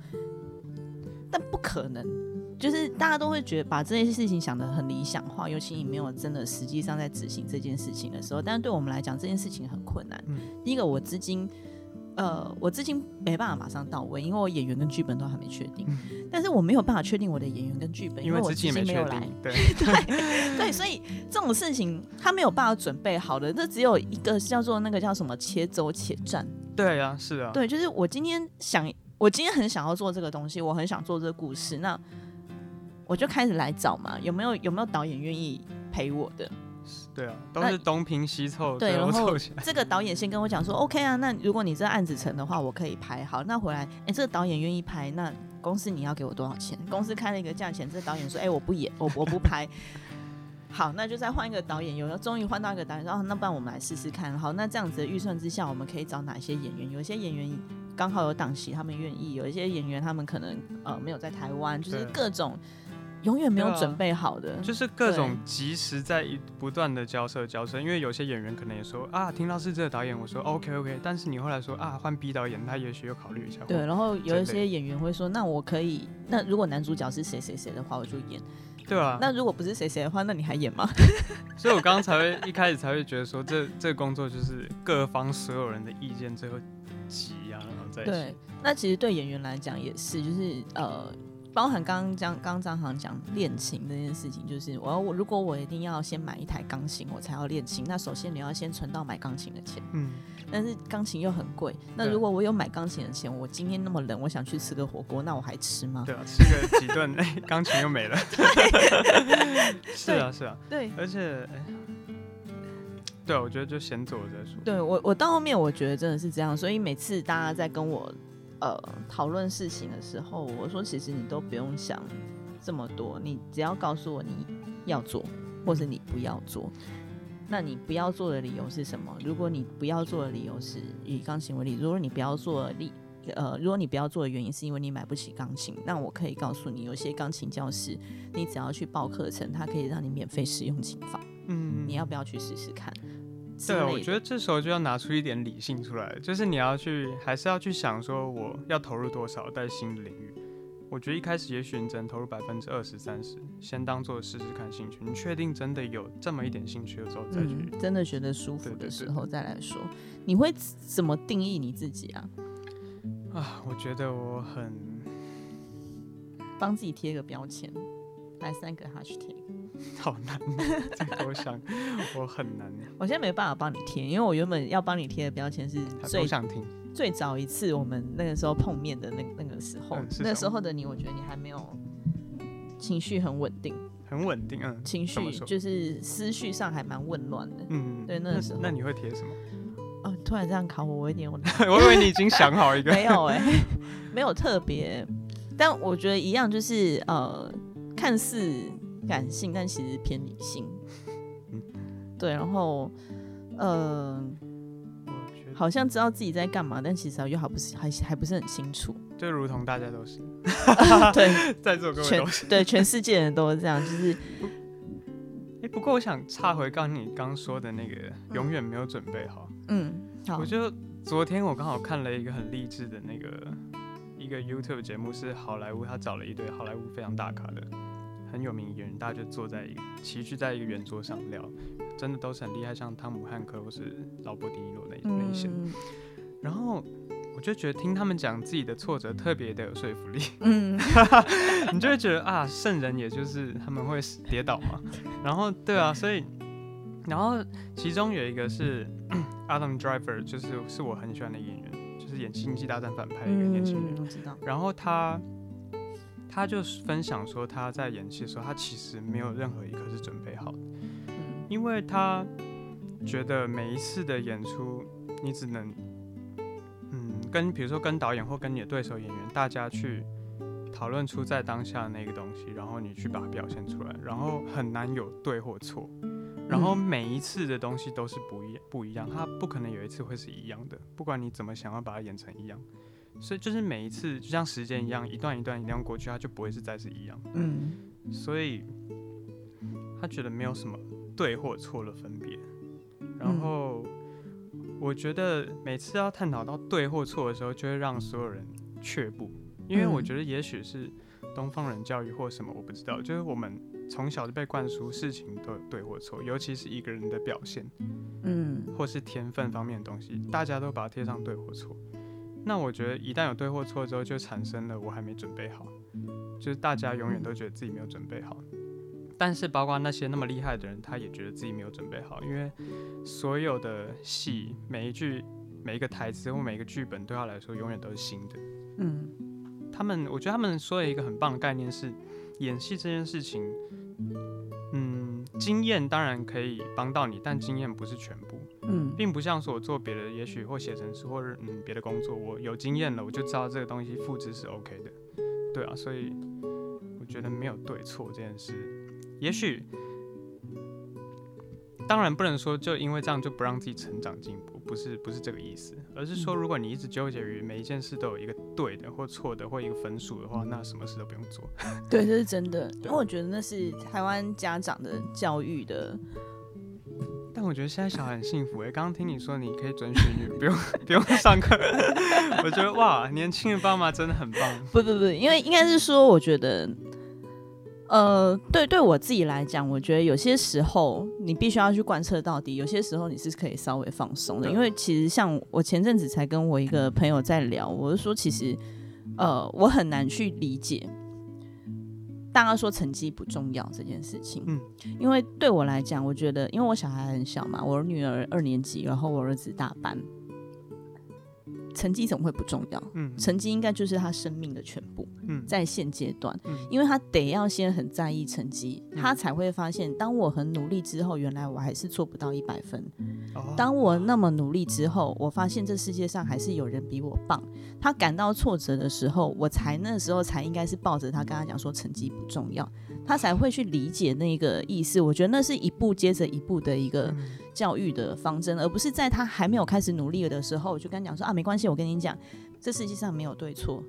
但不可能。就是大家都会觉得把这件事情想得很理想化，尤其你没有真的实际上在执行这件事情的时候。但是对我们来讲，这件事情很困难。第一个，我资金，呃，我资金没办法马上到位，因为我演员跟剧本都还没确定。但是我没有办法确定我的演员跟剧本，因为我资金没有来。对 对对，所以这种事情他没有办法准备好的，这只有一个叫做那个叫什么“且走且战”。对啊，是啊。对，就是我今天想，我今天很想要做这个东西，我很想做这个故事，那。我就开始来找嘛，有没有有没有导演愿意陪我的？对啊，都是东拼西凑，对，然后这个导演先跟我讲说，OK 啊，那如果你这案子成的话，我可以拍好。那回来，哎，这个导演愿意拍，那公司你要给我多少钱？公司开了一个价钱，这导演说，哎，我不演，我我不拍。好，那就再换一个导演，有了，终于换到一个导演，然后那不然我们来试试看。好，那这样子的预算之下，我们可以找哪些演员？有一些演员刚好有档期，他们愿意；有一些演员他们可能呃没有在台湾，就是各种永远没有准备好的，就是各种及时在不断的交涉交涉。因为有些演员可能也说啊，听到是这个导演，我说 OK OK，但是你后来说啊换 B 导演，他也许又考虑一下。对，然后有一些演员会说，那我可以，那如果男主角是谁谁谁的话，我就演。对啊，那如果不是谁谁的话，那你还演吗？所以我刚刚才会一开始才会觉得说，这这个工作就是各方所有人的意见最后挤啊，然后在一起。对，那其实对演员来讲也是，就是呃。包含刚刚张，刚刚张航讲练琴这件事情，就是我要我如果我一定要先买一台钢琴，我才要练琴。那首先你要先存到买钢琴的钱，嗯，但是钢琴又很贵。那如果我有买钢琴的钱，我今天那么冷，我想去吃个火锅，那我还吃吗？对啊，吃个几顿，哎，钢琴又没了。是啊，是啊，对，而且，哎，对，我觉得就先做再说。对我，我到后面我觉得真的是这样，所以每次大家在跟我。呃，讨论事情的时候，我说其实你都不用想这么多，你只要告诉我你要做，或是你不要做。那你不要做的理由是什么？如果你不要做的理由是以钢琴为例，如果你不要做理，呃，如果你不要做的原因是因为你买不起钢琴，那我可以告诉你，有些钢琴教室，你只要去报课程，它可以让你免费使用琴房。嗯，你要不要去试试看？对，我觉得这时候就要拿出一点理性出来，就是你要去，还是要去想说，我要投入多少在新的领域。我觉得一开始也许你只能投入百分之二十三十，先当做试试看兴趣。你确定真的有这么一点兴趣的时候再去，真的觉得舒服的时候再来说。你会怎么定义你自己啊？啊，我觉得我很帮自己贴个标签，来三个 hashtag。好难，我想我很难。我现在没办法帮你贴，因为我原本要帮你贴的标签是最想听。最早一次我们那个时候碰面的那那个时候，那时候的你，我觉得你还没有情绪很稳定，很稳定啊。情绪就是思绪上还蛮混乱的。嗯，对，那个时候。那你会贴什么？哦，突然这样考我，我有点 我以为你已经想好一个。没有哎，没有特别，但我觉得一样，就是呃，看似。感性，但其实偏理性。对，然后，呃，好像知道自己在干嘛，但其实又好不是还还不是很清楚。就如同大家都是，对，在座各位都是，对，全世界人都是这样。就是，哎，不过我想插回刚你刚说的那个，永远没有准备好。嗯，好。我就昨天我刚好看了一个很励志的那个一个 YouTube 节目，是好莱坞，他找了一堆好莱坞非常大咖的。很有名演员，大家就坐在一个齐聚在一个圆桌上聊，真的都是很厉害，像汤姆汉克或是劳勃迪尼罗那那些。然后我就觉得听他们讲自己的挫折特别的有说服力。嗯，你就会觉得啊，圣人也就是他们会跌倒嘛。然后对啊，所以然后其中有一个是 Adam Driver，就是是我很喜欢的演员，就是演《星际大战》反派的一个年轻人。我知道。然后他。他就分享说，他在演戏的时候，他其实没有任何一刻是准备好的，因为他觉得每一次的演出，你只能，嗯，跟比如说跟导演或跟你的对手演员，大家去讨论出在当下的那个东西，然后你去把它表现出来，然后很难有对或错，然后每一次的东西都是不一不一样，他不可能有一次会是一样的，不管你怎么想要把它演成一样。所以就是每一次就像时间一样，一段一段一样过去，它就不会是再是一样。嗯，所以他觉得没有什么对或错的分别。然后我觉得每次要探讨到对或错的时候，就会让所有人却步，因为我觉得也许是东方人教育或什么，我不知道，就是我们从小就被灌输事情都有对或错，尤其是一个人的表现，嗯，或是天分方面的东西，大家都把它贴上对或错。那我觉得一旦有对或错之后，就产生了我还没准备好，就是大家永远都觉得自己没有准备好。但是包括那些那么厉害的人，他也觉得自己没有准备好，因为所有的戏每一句、每一个台词或每一个剧本对他来说永远都是新的。嗯，他们我觉得他们说了一个很棒的概念是，演戏这件事情，嗯，经验当然可以帮到你，但经验不是全部。嗯，并不像是我做别的，也许或写程式，或者嗯别的工作，我有经验了，我就知道这个东西复制是 OK 的，对啊，所以我觉得没有对错这件事，也许当然不能说就因为这样就不让自己成长进步，不是不是这个意思，而是说如果你一直纠结于每一件事都有一个对的或错的或一个分数的话，那什么事都不用做。对，这是真的，因为我觉得那是台湾家长的教育的。但我觉得现在小孩很幸福哎，刚刚听你说你可以准许女不用不用上课，我觉得哇，年轻的爸妈真的很棒。不不不，因为应该是说，我觉得，呃，对对我自己来讲，我觉得有些时候你必须要去贯彻到底，有些时候你是可以稍微放松的。因为其实像我前阵子才跟我一个朋友在聊，我是说，其实呃，我很难去理解。大家说成绩不重要这件事情，嗯，因为对我来讲，我觉得，因为我小孩很小嘛，我女儿二年级，然后我儿子大班。成绩怎么会不重要？嗯，成绩应该就是他生命的全部。嗯，在现阶段，嗯，因为他得要先很在意成绩，他才会发现，当我很努力之后，原来我还是做不到一百分。当我那么努力之后，我发现这世界上还是有人比我棒。他感到挫折的时候，我才那时候才应该是抱着他跟他讲说成绩不重要，他才会去理解那个意思。我觉得那是一步接着一步的一个。教育的方针，而不是在他还没有开始努力的时候，就跟他讲说啊，没关系，我跟你讲，这世界上没有对错，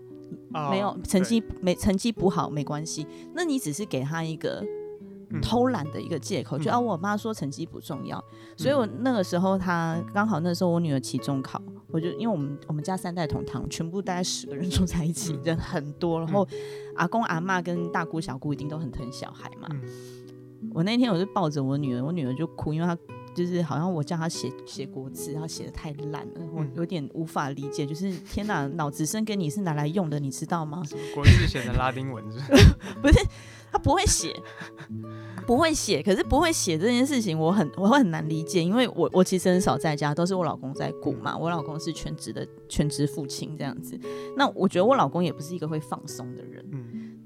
没有成绩没成绩不好没关系，那你只是给他一个偷懒的一个借口，就啊，我妈说成绩不重要，所以我那个时候她刚好那时候我女儿期中考，我就因为我们我们家三代同堂，全部大概十个人住在一起，人很多，然后阿公阿妈跟大姑小姑一定都很疼小孩嘛，我那天我就抱着我女儿，我女儿就哭，因为她。就是好像我叫他写写国字，他写的太烂了，我有点无法理解。就是天哪，脑子生给你是拿来用的，你知道吗？国字写的拉丁文是？不是，他不会写，不会写。可是不会写这件事情，我很我会很难理解，因为我我其实很少在家，都是我老公在顾嘛。我老公是全职的全职父亲这样子。那我觉得我老公也不是一个会放松的人。嗯。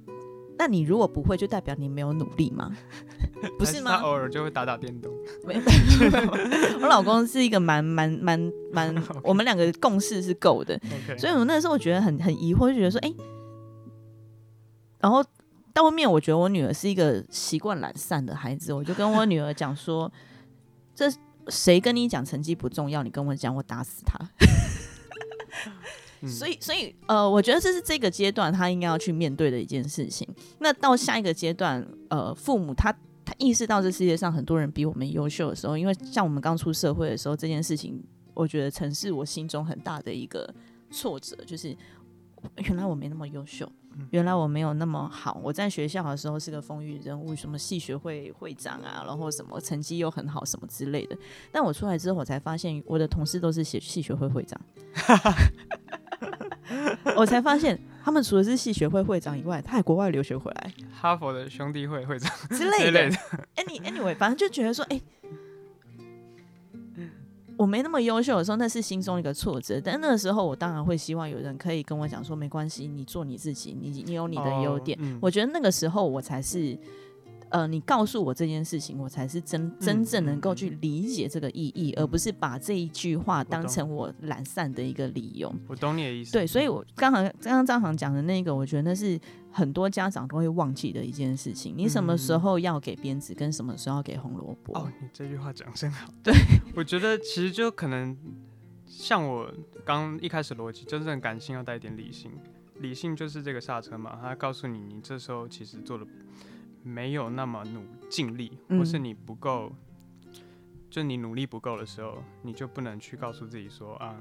那你如果不会，就代表你没有努力吗？不是吗？他偶尔就会打打电动。没 我老公是一个蛮蛮蛮蛮，我们两个共识是够的。所以我那时候我觉得很很疑惑，就觉得说，哎，然后到后面我觉得我女儿是一个习惯懒散的孩子，我就跟我女儿讲说，这谁跟你讲成绩不重要？你跟我讲，我打死他。所以，所以，呃，我觉得这是这个阶段他应该要去面对的一件事情。那到下一个阶段，呃，父母他他意识到这世界上很多人比我们优秀的时候，因为像我们刚出社会的时候，这件事情，我觉得曾是我心中很大的一个挫折，就是原来我没那么优秀，原来我没有那么好。我在学校的时候是个风云人物，什么系学会会长啊，然后什么成绩又很好，什么之类的。但我出来之后，我才发现我的同事都是写系学会会长。我才发现，他们除了是系学会会长以外，他还国外留学回来，哈佛的兄弟会会长之类的。any anyway，反正就觉得说，哎，我没那么优秀的时候，那是心中一个挫折。但那个时候，我当然会希望有人可以跟我讲说，没关系，你做你自己，你你有你的优点。我觉得那个时候，我才是。呃，你告诉我这件事情，我才是真真正能够去理解这个意义，而不是把这一句话当成我懒散的一个理由。我懂你的意思。对，所以我刚好刚刚张航讲的那个，我觉得那是很多家长都会忘记的一件事情。你什么时候要给鞭子，跟什么时候要给红萝卜？哦，你这句话讲真好。对，我觉得其实就可能像我刚一开始逻辑，真正感性要带一点理性，理性就是这个刹车嘛，他告诉你，你这时候其实做的。没有那么努尽力，或是你不够，就你努力不够的时候，你就不能去告诉自己说啊，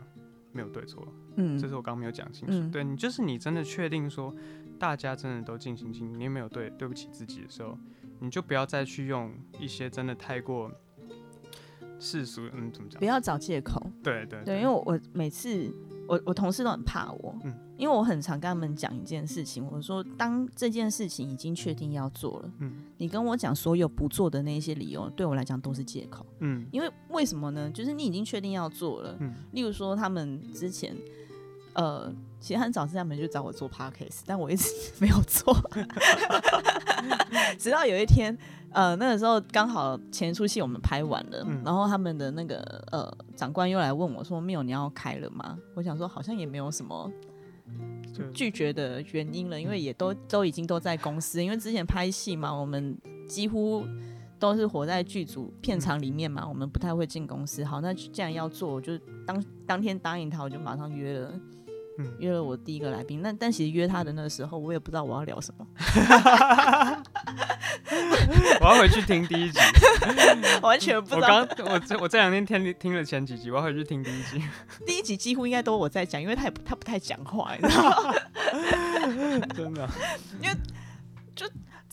没有对错。嗯，这是我刚没有讲清楚。对你，就是你真的确定说，大家真的都尽心尽力，你没有对对不起自己的时候，你就不要再去用一些真的太过世俗，嗯，怎么讲？不要找借口。对对对，因为我每次。我我同事都很怕我，嗯，因为我很常跟他们讲一件事情，我说当这件事情已经确定要做了，嗯，你跟我讲所有不做的那些理由，对我来讲都是借口，嗯，因为为什么呢？就是你已经确定要做了，嗯，例如说他们之前，呃，其实很早之前他们就找我做 podcast，但我一直没有做，直到有一天。呃，那个时候刚好前一出戏我们拍完了，然后他们的那个呃长官又来问我说：“没有，你要开了吗？”我想说好像也没有什么拒绝的原因了，因为也都都已经都在公司，因为之前拍戏嘛，我们几乎都是活在剧组片场里面嘛，我们不太会进公司。好，那既然要做，我就当当天答应他，我就马上约了。约了我第一个来宾，那但其实约他的那个时候，我也不知道我要聊什么。我要回去听第一集，完全不知道。我刚我这我这两天听听了前几集，我要回去听第一集。第一集几乎应该都我在讲，因为他也他不太讲话，你知道吗？真的，因为就。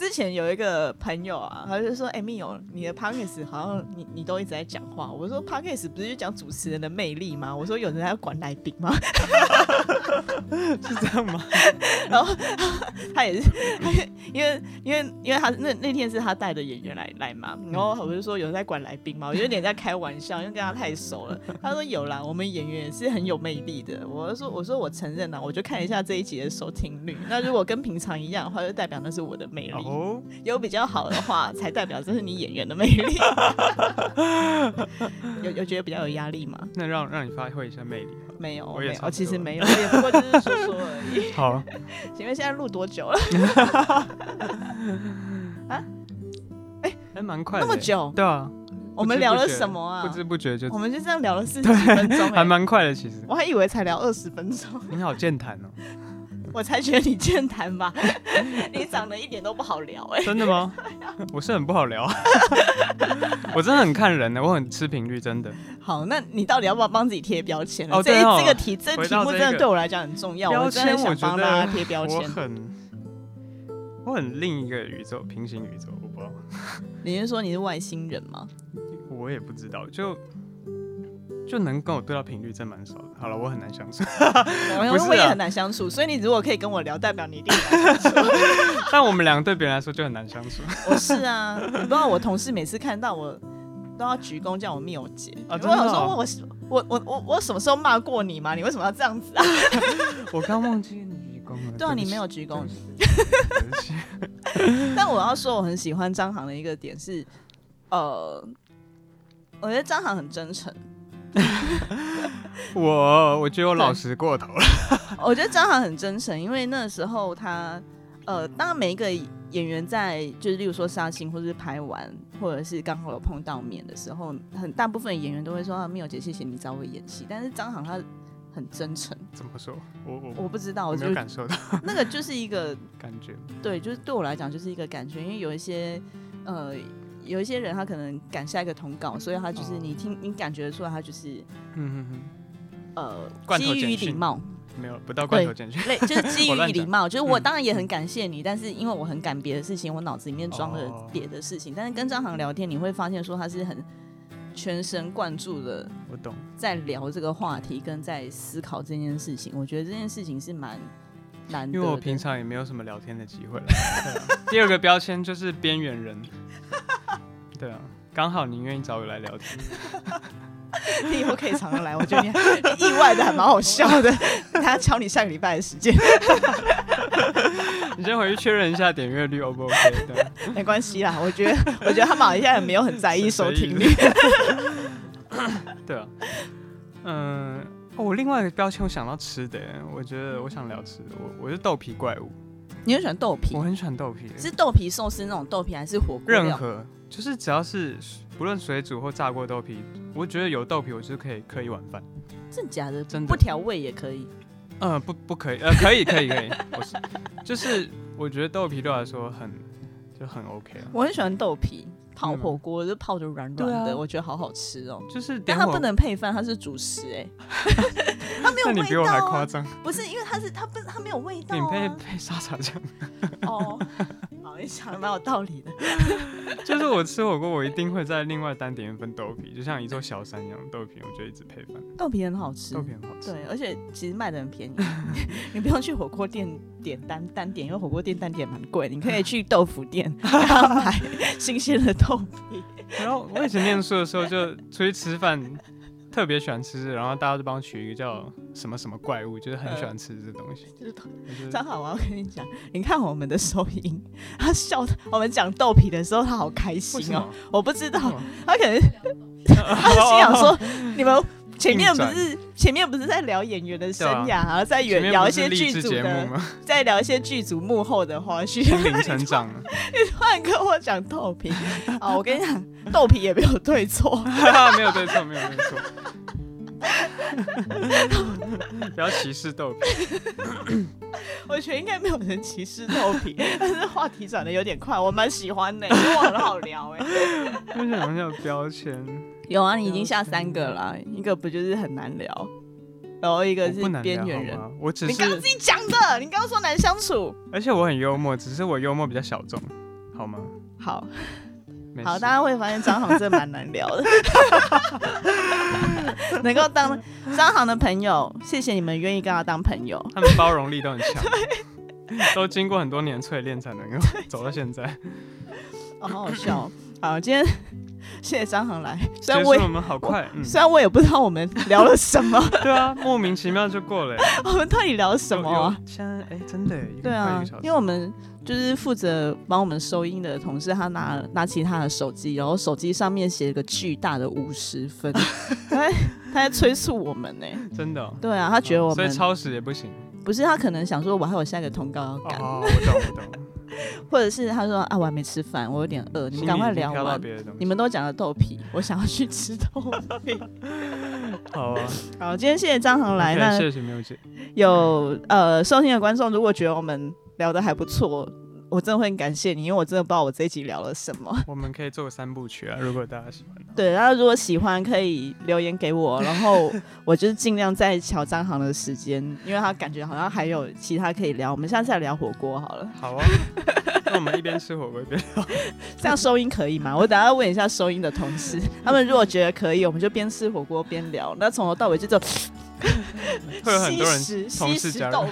之前有一个朋友啊，他就说：“哎，密友，你的 podcast 好像你你都一直在讲话。”我说：“podcast 不是就讲主持人的魅力吗？”我说：“有人在管来宾吗？”是这样吗？然后 他也是，因为因为因为他那那天是他带的演员来来嘛，然后我就说：“有人在管来宾嘛？”我有点在开玩笑，因为跟他太熟了。他说：“有啦，我们演员也是很有魅力的。”我说：“我说我承认了，我就看一下这一集的收听率。那如果跟平常一样的话，就代表那是我的魅力。”哦，有比较好的话，才代表这是你演员的魅力。有有觉得比较有压力吗？那让让你发挥一下魅力。没有，没有，其实没有，也不过就是说说而已。好，请问现在录多久了？啊？哎，还蛮快，那么久？对啊。我们聊了什么啊？不知不觉就我们就这样聊了四十分钟，还蛮快的。其实我还以为才聊二十分钟。你好健谈哦。我才觉得你健谈吧，你长得一点都不好聊哎。真的吗？我是很不好聊，我真的很看人呢，我很吃频率，真的。好，那你到底要不要帮自己贴标签？哦，这这个题，这题目真的对我来讲很重要。我想帮大家贴标签。我很，我很另一个宇宙，平行宇宙，我不知道。你是说你是外星人吗？我也不知道，就。就能跟我对到频率真蛮少的。好了，我很难相处，我 我也很难相处。所以你如果可以跟我聊，代表你一定难相处。但我们两个对别人来说就很难相处。我是啊，你不知道我同事每次看到我都要鞠躬叫我缪姐。啊？我说我我我我我什么时候骂过你吗？你为什么要这样子啊？我刚忘记你鞠躬了。对啊，你没有鞠躬。但我要说，我很喜欢张航的一个点是，呃，我觉得张航很真诚。我我觉得我老实过头了。我觉得张航很真诚，因为那时候他呃，当然每一个演员在就是例如说杀青或者是拍完，或者是刚好有碰到面的时候，很大部分演员都会说啊，缪姐，谢谢你找我演戏。但是张航他很真诚。怎么说？我我我不知道，我没有感受到。那个就是一个感觉。对，就是对我来讲就是一个感觉，因为有一些呃。有一些人他可能赶下一个通告，所以他就是你听你感觉出来他就是，嗯嗯嗯，呃，基于礼貌，没有不到罐头简讯，对，就是基于 礼貌，就是我当然也很感谢你，但是因为我很赶别的事情，我脑子里面装了别的事情，但是跟张航聊天，你会发现说他是很全神贯注的，我懂，在聊这个话题跟在思考这件事情，我觉得这件事情是蛮难，因为我平常也没有什么聊天的机会了。第二个标签就是边缘人。对啊，刚好你愿意找我来聊天，你以后可以常常来。我觉得你 意外的还蛮好笑的。他敲你下个礼拜的时间，你先回去确认一下点阅率 O 不 OK？没关系啦，我觉得我觉得他马现在没有很在意收听率。对啊，嗯，我另外一个标签我想到吃的，我觉得我想聊吃，我我是豆皮怪物。你很喜欢豆皮？我很喜欢豆皮，是豆皮寿司那种豆皮还是火锅？任何。就是只要是不论水煮或炸过豆皮，我觉得有豆皮，我就可以嗑一碗饭。真假的？真的不调味也可以？嗯，不不可以，呃，可以可以可以，我是，就是我觉得豆皮对我来说很就很 OK 了。我很喜欢豆皮。泡火锅就泡的软软的，我觉得好好吃哦。就是，但它不能配饭，它是主食哎。它没有味道。你比我还夸张。不是，因为它是它不它没有味道。你配配沙茶酱。哦，好，你想的蛮有道理的。就是我吃火锅，我一定会在另外单点一份豆皮，就像一座小山一样豆皮，我就一直配饭。豆皮很好吃，豆皮很好吃。对，而且其实卖的很便宜，你不用去火锅店点单单点，因为火锅店单点蛮贵，你可以去豆腐店 买新鲜的豆皮。然后我以前念书的时候，就出去吃饭。特别喜欢吃，然后大家就帮我取一个叫什么什么怪物，就是很喜欢吃这东西。就是张好，我要跟你讲，你看我们的收音，他笑，我们讲豆皮的时候，他好开心哦。我不知道，他可能 他心想说，你们前面不是前面不是在聊演员的生涯，然后在聊一些剧组的，在聊一些剧组幕后的花絮，心灵成长。你突然跟我讲豆皮，啊，我跟你讲，豆皮也没有对错，没有对错，没有对错。不要歧视豆皮。我觉得应该没有人歧视豆皮，但是话题转的有点快，我蛮喜欢的，因为我很好聊哎。为什么有标签？有啊，你已经下三个了，一个不就是很难聊，然后一个是边缘人。我只是你刚刚自己讲的，你刚刚说难相处。而且我很幽默，只是我幽默比较小众，好吗？好。好，大家会发现张航真的蛮难聊的，能够当张航的朋友，谢谢你们愿意跟他当朋友。他们包容力都很强，都经过很多年淬炼才能够走到现在。哦，好好笑。好，今天 谢谢张航来，虽然我们好快，虽然我也不知道我们聊了什么。对啊，莫名其妙就过了。我们到底聊什么？现在哎，真的对啊，因为我们。就是负责帮我们收音的同事，他拿拿起他的手机，然后手机上面写了个巨大的五十分，他他在催促我们呢，真的，对啊，他觉得我们所以超时也不行，不是他可能想说我还有下一个通告要赶，哦，我懂我懂，或者是他说啊我还没吃饭，我有点饿，你们赶快聊完，你们都讲了豆皮，我想要去吃豆皮，好啊，好，今天谢谢张航来，那谢谢没有有呃收听的观众，如果觉得我们。聊的还不错，我真的会很感谢你，因为我真的不知道我这一集聊了什么。我们可以做个三部曲啊，如果大家喜欢。对，然后如果喜欢可以留言给我，然后 我就是尽量在乔张航的时间，因为他感觉好像还有其他可以聊。我们下次来聊火锅好了。好啊，那我们一边吃火锅一边聊，这样收音可以吗？我等下问一下收音的同事，他们如果觉得可以，我们就边吃火锅边聊。那从头到尾就走，会有很多人同事加入。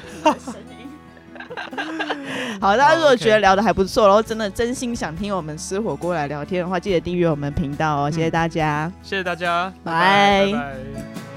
好，大家如果觉得聊的还不错，然后真的真心想听我们吃火锅来聊天的话，记得订阅我们频道哦，谢谢大家，谢谢大家，拜。拜。